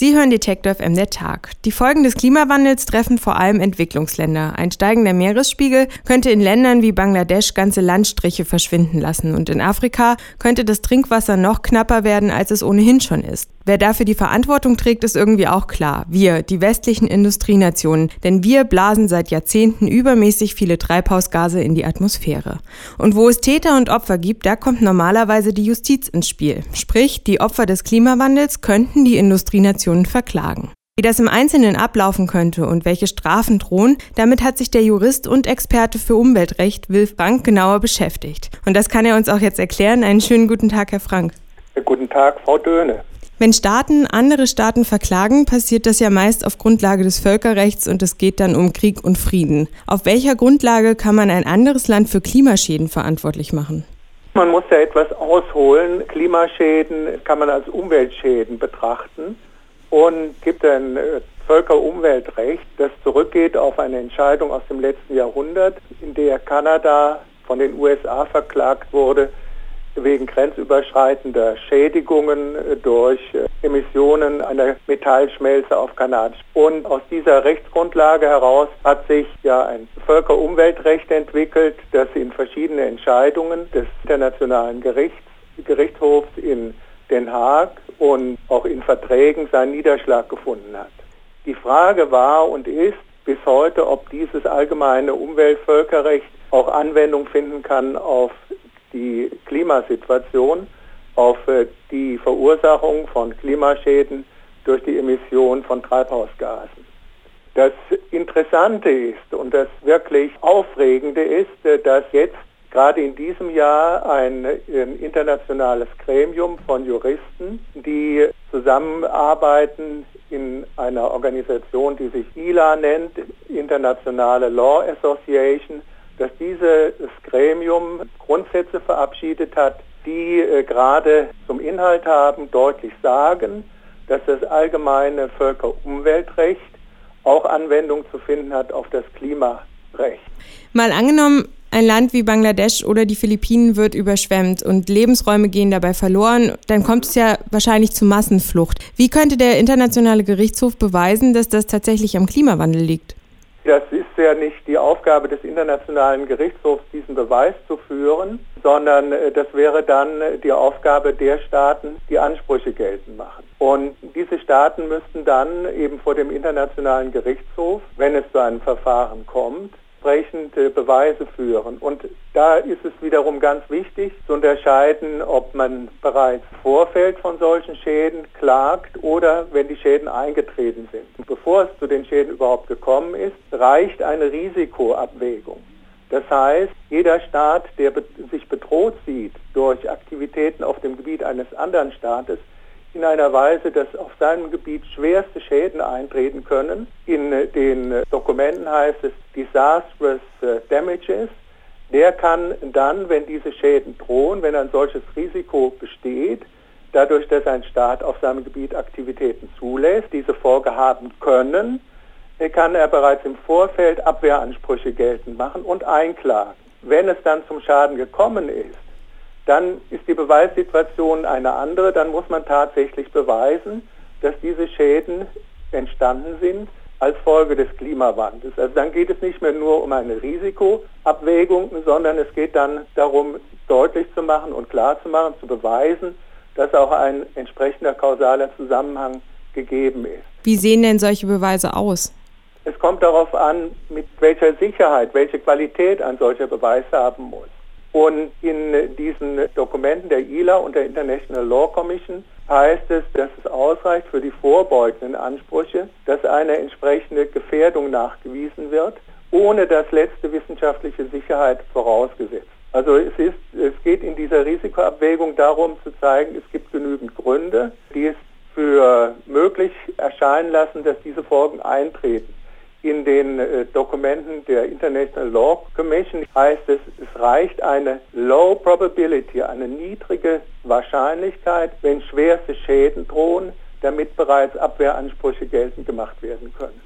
Sie hören Detektor FM der Tag. Die Folgen des Klimawandels treffen vor allem Entwicklungsländer. Ein steigender Meeresspiegel könnte in Ländern wie Bangladesch ganze Landstriche verschwinden lassen und in Afrika könnte das Trinkwasser noch knapper werden, als es ohnehin schon ist. Wer dafür die Verantwortung trägt, ist irgendwie auch klar. Wir, die westlichen Industrienationen. Denn wir blasen seit Jahrzehnten übermäßig viele Treibhausgase in die Atmosphäre. Und wo es Täter und Opfer gibt, da kommt normalerweise die Justiz ins Spiel. Sprich, die Opfer des Klimawandels könnten die Industrienationen verklagen. Wie das im Einzelnen ablaufen könnte und welche Strafen drohen, damit hat sich der Jurist und Experte für Umweltrecht Will Frank genauer beschäftigt. Und das kann er uns auch jetzt erklären. Einen schönen guten Tag, Herr Frank. Guten Tag, Frau Döhne. Wenn Staaten andere Staaten verklagen, passiert das ja meist auf Grundlage des Völkerrechts und es geht dann um Krieg und Frieden. Auf welcher Grundlage kann man ein anderes Land für Klimaschäden verantwortlich machen? Man muss ja etwas ausholen. Klimaschäden kann man als Umweltschäden betrachten und gibt ein äh, Völkerumweltrecht, das zurückgeht auf eine Entscheidung aus dem letzten Jahrhundert, in der Kanada von den USA verklagt wurde, wegen grenzüberschreitender Schädigungen äh, durch äh, Emissionen einer Metallschmelze auf Kanadisch. Und aus dieser Rechtsgrundlage heraus hat sich ja ein Völkerumweltrecht entwickelt, das in verschiedene Entscheidungen des Internationalen Gerichts, Gerichtshofs in Den Haag und auch in Verträgen seinen Niederschlag gefunden hat. Die Frage war und ist bis heute, ob dieses allgemeine Umweltvölkerrecht auch Anwendung finden kann auf die Klimasituation, auf äh, die Verursachung von Klimaschäden durch die Emission von Treibhausgasen. Das Interessante ist und das wirklich Aufregende ist, äh, dass jetzt gerade in diesem Jahr ein, ein, internationales Gremium von Juristen, die zusammenarbeiten in einer Organisation, die sich ILA nennt, Internationale Law Association, dass dieses Gremium Grundsätze verabschiedet hat, die äh, gerade zum Inhalt haben, deutlich sagen, dass das allgemeine Völkerumweltrecht auch Anwendung zu finden hat auf das Klimarecht. Mal angenommen, ein Land wie Bangladesch oder die Philippinen wird überschwemmt und Lebensräume gehen dabei verloren, dann kommt es ja wahrscheinlich zu Massenflucht. Wie könnte der Internationale Gerichtshof beweisen, dass das tatsächlich am Klimawandel liegt? Das ist ja nicht die Aufgabe des Internationalen Gerichtshofs, diesen Beweis zu führen, sondern äh, das wäre dann die Aufgabe der Staaten, die Ansprüche geltend machen. Und diese Staaten müssten dann eben vor dem Internationalen Gerichtshof, wenn es zu einem Verfahren kommt, entsprechende Beweise führen. Und da ist es wiederum ganz wichtig zu unterscheiden, ob man bereits Vorfeld von solchen Schäden klagt oder wenn die Schäden eingetreten sind. Und bevor es zu den Schäden überhaupt gekommen ist, reicht eine Risikoabwägung. Das heißt, jeder Staat, der sich bedroht sieht durch Aktivitäten auf dem Gebiet eines anderen Staates, in einer Weise, dass auf seinem Gebiet schwerste Schäden eintreten können. In den Dokumenten heißt es Disastrous äh, Damages. Der kann dann, wenn diese Schäden drohen, wenn ein solches Risiko besteht, dadurch, dass ein Staat auf seinem Gebiet Aktivitäten zulässt, diese vorgehaben können, kann er bereits im Vorfeld Abwehransprüche geltend machen und einklagen. Wenn es dann zum Schaden gekommen ist, dann ist die Beweissituation eine andere. Dann muss man tatsächlich beweisen, dass diese Schäden entstanden sind als Folge des Klimawandels. Also dann geht es nicht mehr nur um eine Risikoabwägung, sondern es geht dann darum, deutlich zu machen und klar zu machen, zu beweisen, dass auch ein entsprechender kausaler Zusammenhang gegeben ist. Wie sehen denn solche Beweise aus? Es kommt darauf an, mit welcher Sicherheit, welche Qualität ein solcher Beweis haben muss. Und in diesen Dokumenten der ILA und der International Law Commission heißt es, dass es ausreicht für die vorbeugenden Ansprüche, dass eine entsprechende Gefährdung nachgewiesen wird, ohne dass letzte wissenschaftliche Sicherheit vorausgesetzt. Also es, ist, es geht in dieser Risikoabwägung darum zu zeigen, es gibt genügend Gründe, die es für möglich erscheinen lassen, dass diese Folgen eintreten. In den äh, Dokumenten der International Law Commission heißt es, es reicht eine Low Probability, eine niedrige Wahrscheinlichkeit, wenn schwerste Schäden drohen, damit bereits Abwehransprüche geltend gemacht werden können.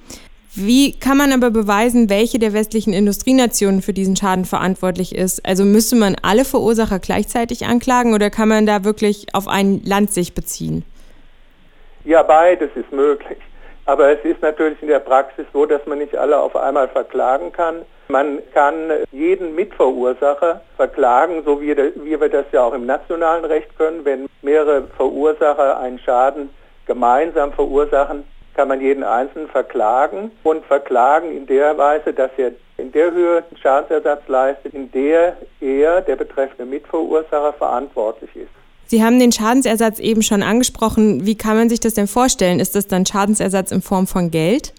Wie kann man aber beweisen, welche der westlichen Industrienationen für diesen Schaden verantwortlich ist? Also müsste man alle Verursacher gleichzeitig anklagen oder kann man da wirklich auf ein Land sich beziehen? Ja, beides ist möglich. Aber es ist natürlich in der Praxis so, dass man nicht alle auf einmal verklagen kann. Man kann jeden Mitverursacher verklagen, so wie, wie wir das ja auch im nationalen Recht können. Wenn mehrere Verursacher einen Schaden gemeinsam verursachen, kann man jeden Einzelnen verklagen und verklagen in der Weise, dass er in der Höhe Schadensersatz leistet, in der er, der betreffende Mitverursacher, verantwortlich ist. Sie haben den Schadensersatz eben schon angesprochen. Wie kann man sich das denn vorstellen? Ist das dann Schadensersatz in Form von Geld?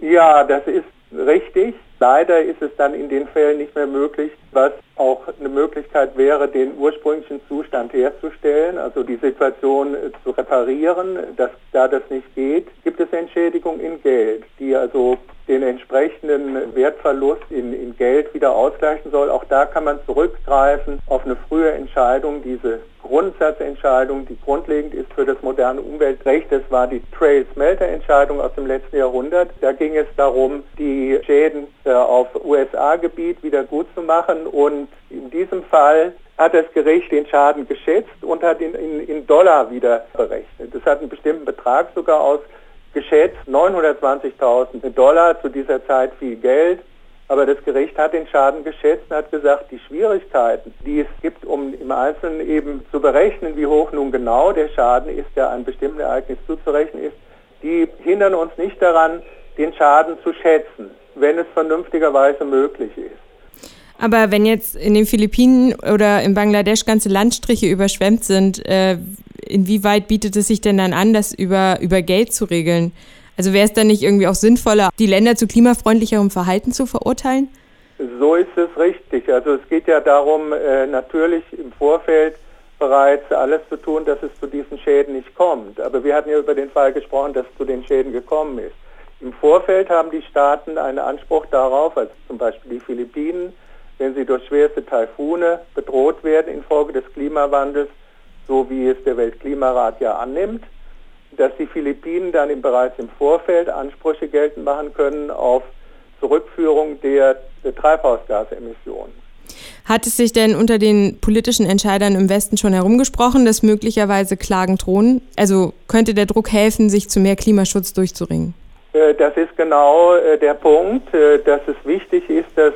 Ja, das ist richtig. Leider ist es dann in den Fällen nicht mehr möglich, was auch eine Möglichkeit wäre, den ursprünglichen Zustand herzustellen, also die Situation zu reparieren. Dass, da das nicht geht, gibt es Entschädigung in Geld, die also den entsprechenden Wertverlust in, in Geld wieder ausgleichen soll. Auch da kann man zurückgreifen auf eine frühe Entscheidung, diese Grundsatzentscheidung, die grundlegend ist für das moderne Umweltrecht. Das war die Trail-Smelter-Entscheidung aus dem letzten Jahrhundert. Da ging es darum, die Schäden äh, auf USA-Gebiet wieder gut zu machen und in diesem Fall hat das Gericht den Schaden geschätzt und hat ihn in, in Dollar wieder berechnet. Das hat einen bestimmten Betrag sogar aus geschätzt 920.000 Dollar, zu dieser Zeit viel Geld. Aber das Gericht hat den Schaden geschätzt und hat gesagt, die Schwierigkeiten, die es Einzelnen eben zu berechnen, wie hoch nun genau der Schaden ist, der einem bestimmten Ereignis zuzurechnen ist, die hindern uns nicht daran, den Schaden zu schätzen, wenn es vernünftigerweise möglich ist. Aber wenn jetzt in den Philippinen oder in Bangladesch ganze Landstriche überschwemmt sind, äh, inwieweit bietet es sich denn dann an, das über, über Geld zu regeln? Also wäre es dann nicht irgendwie auch sinnvoller, die Länder zu klimafreundlicherem Verhalten zu verurteilen? So ist es richtig. Also es geht ja darum, äh, natürlich im Vorfeld bereits alles zu tun, dass es zu diesen Schäden nicht kommt. Aber wir hatten ja über den Fall gesprochen, dass es zu den Schäden gekommen ist. Im Vorfeld haben die Staaten einen Anspruch darauf, als zum Beispiel die Philippinen, wenn sie durch schwerste Taifune bedroht werden infolge des Klimawandels, so wie es der Weltklimarat ja annimmt, dass die Philippinen dann bereits im Vorfeld Ansprüche geltend machen können auf Zurückführung der, der Treibhausgasemissionen. Hat es sich denn unter den politischen Entscheidern im Westen schon herumgesprochen, dass möglicherweise Klagen drohen? Also könnte der Druck helfen, sich zu mehr Klimaschutz durchzuringen? Äh, das ist genau äh, der Punkt, äh, dass es wichtig ist, dass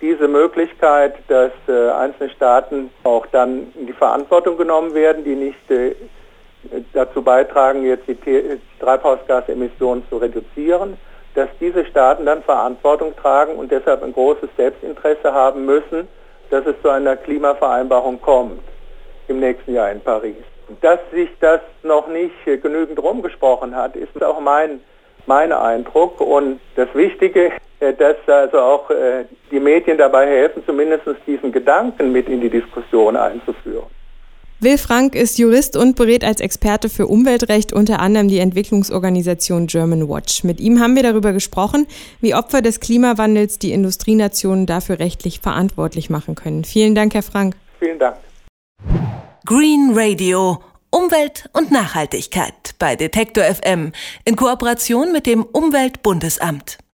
diese Möglichkeit, dass einzelne Staaten auch dann in die Verantwortung genommen werden, die nicht dazu beitragen, jetzt die Treibhausgasemissionen zu reduzieren, dass diese Staaten dann Verantwortung tragen und deshalb ein großes Selbstinteresse haben müssen, dass es zu einer Klimavereinbarung kommt im nächsten Jahr in Paris. Dass sich das noch nicht genügend rumgesprochen hat, ist auch mein, mein Eindruck. Und das Wichtige äh, dass also auch äh, die Medien dabei helfen, zumindest diesen Gedanken mit in die Diskussion einzuführen. Will Frank ist Jurist und berät als Experte für Umweltrecht unter anderem die Entwicklungsorganisation German Watch. Mit ihm haben wir darüber gesprochen, wie Opfer des Klimawandels die Industrienationen dafür rechtlich verantwortlich machen können. Vielen Dank, Herr Frank. Vielen Dank. Green Radio. Umwelt und Nachhaltigkeit bei Detektor FM in Kooperation mit dem Umweltbundesamt.